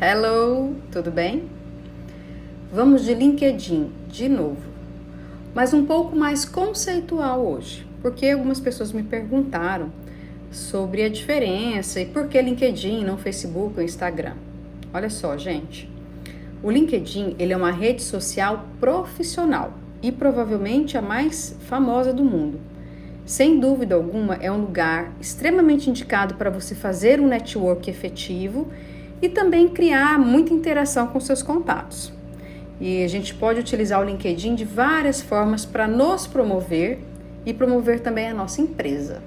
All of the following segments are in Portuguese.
Hello, tudo bem? Vamos de LinkedIn de novo, mas um pouco mais conceitual hoje, porque algumas pessoas me perguntaram sobre a diferença e por que LinkedIn, não Facebook ou Instagram. Olha só, gente. O LinkedIn, ele é uma rede social profissional e provavelmente a mais famosa do mundo. Sem dúvida alguma, é um lugar extremamente indicado para você fazer um network efetivo e também criar muita interação com seus contatos. E a gente pode utilizar o LinkedIn de várias formas para nos promover e promover também a nossa empresa.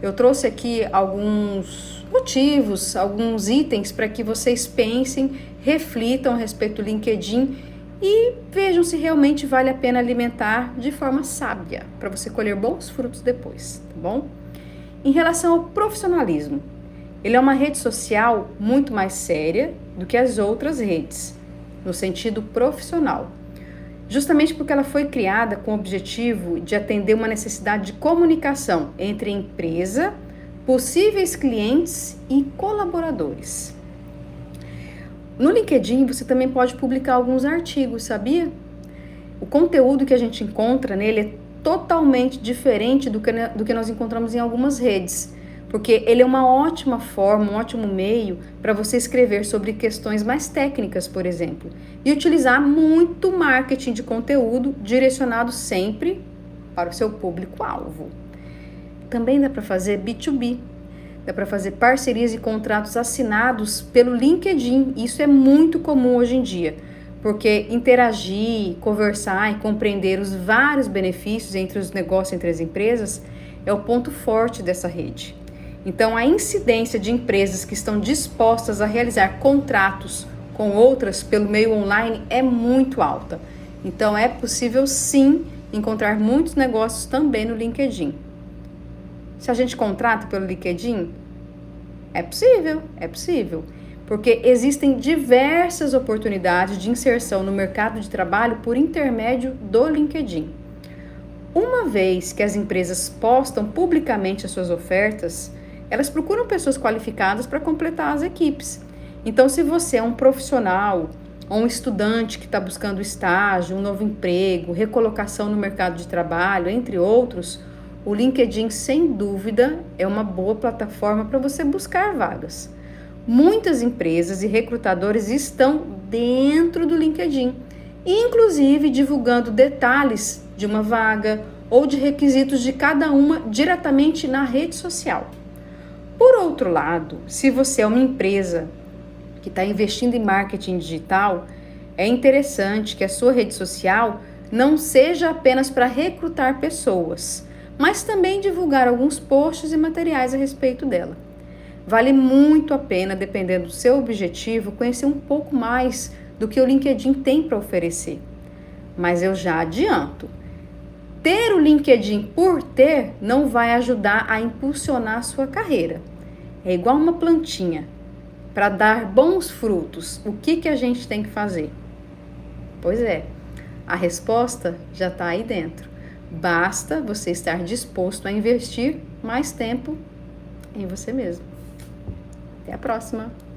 Eu trouxe aqui alguns motivos, alguns itens para que vocês pensem, reflitam a respeito do LinkedIn e vejam se realmente vale a pena alimentar de forma sábia, para você colher bons frutos depois, tá bom? Em relação ao profissionalismo, ele é uma rede social muito mais séria do que as outras redes, no sentido profissional. Justamente porque ela foi criada com o objetivo de atender uma necessidade de comunicação entre empresa, possíveis clientes e colaboradores. No LinkedIn você também pode publicar alguns artigos, sabia? O conteúdo que a gente encontra nele é totalmente diferente do que, do que nós encontramos em algumas redes porque ele é uma ótima forma, um ótimo meio para você escrever sobre questões mais técnicas, por exemplo, e utilizar muito marketing de conteúdo direcionado sempre para o seu público-alvo. Também dá para fazer B2B, dá para fazer parcerias e contratos assinados pelo LinkedIn. Isso é muito comum hoje em dia, porque interagir, conversar e compreender os vários benefícios entre os negócios entre as empresas é o ponto forte dessa rede. Então, a incidência de empresas que estão dispostas a realizar contratos com outras pelo meio online é muito alta. Então, é possível sim encontrar muitos negócios também no LinkedIn. Se a gente contrata pelo LinkedIn, é possível, é possível, porque existem diversas oportunidades de inserção no mercado de trabalho por intermédio do LinkedIn. Uma vez que as empresas postam publicamente as suas ofertas, elas procuram pessoas qualificadas para completar as equipes. Então, se você é um profissional ou um estudante que está buscando estágio, um novo emprego, recolocação no mercado de trabalho, entre outros, o LinkedIn, sem dúvida, é uma boa plataforma para você buscar vagas. Muitas empresas e recrutadores estão dentro do LinkedIn, inclusive divulgando detalhes de uma vaga ou de requisitos de cada uma diretamente na rede social. Por outro lado, se você é uma empresa que está investindo em marketing digital, é interessante que a sua rede social não seja apenas para recrutar pessoas, mas também divulgar alguns posts e materiais a respeito dela. Vale muito a pena, dependendo do seu objetivo, conhecer um pouco mais do que o LinkedIn tem para oferecer. Mas eu já adianto, ter o LinkedIn por ter não vai ajudar a impulsionar a sua carreira. É igual uma plantinha. Para dar bons frutos, o que, que a gente tem que fazer? Pois é, a resposta já está aí dentro. Basta você estar disposto a investir mais tempo em você mesmo. Até a próxima!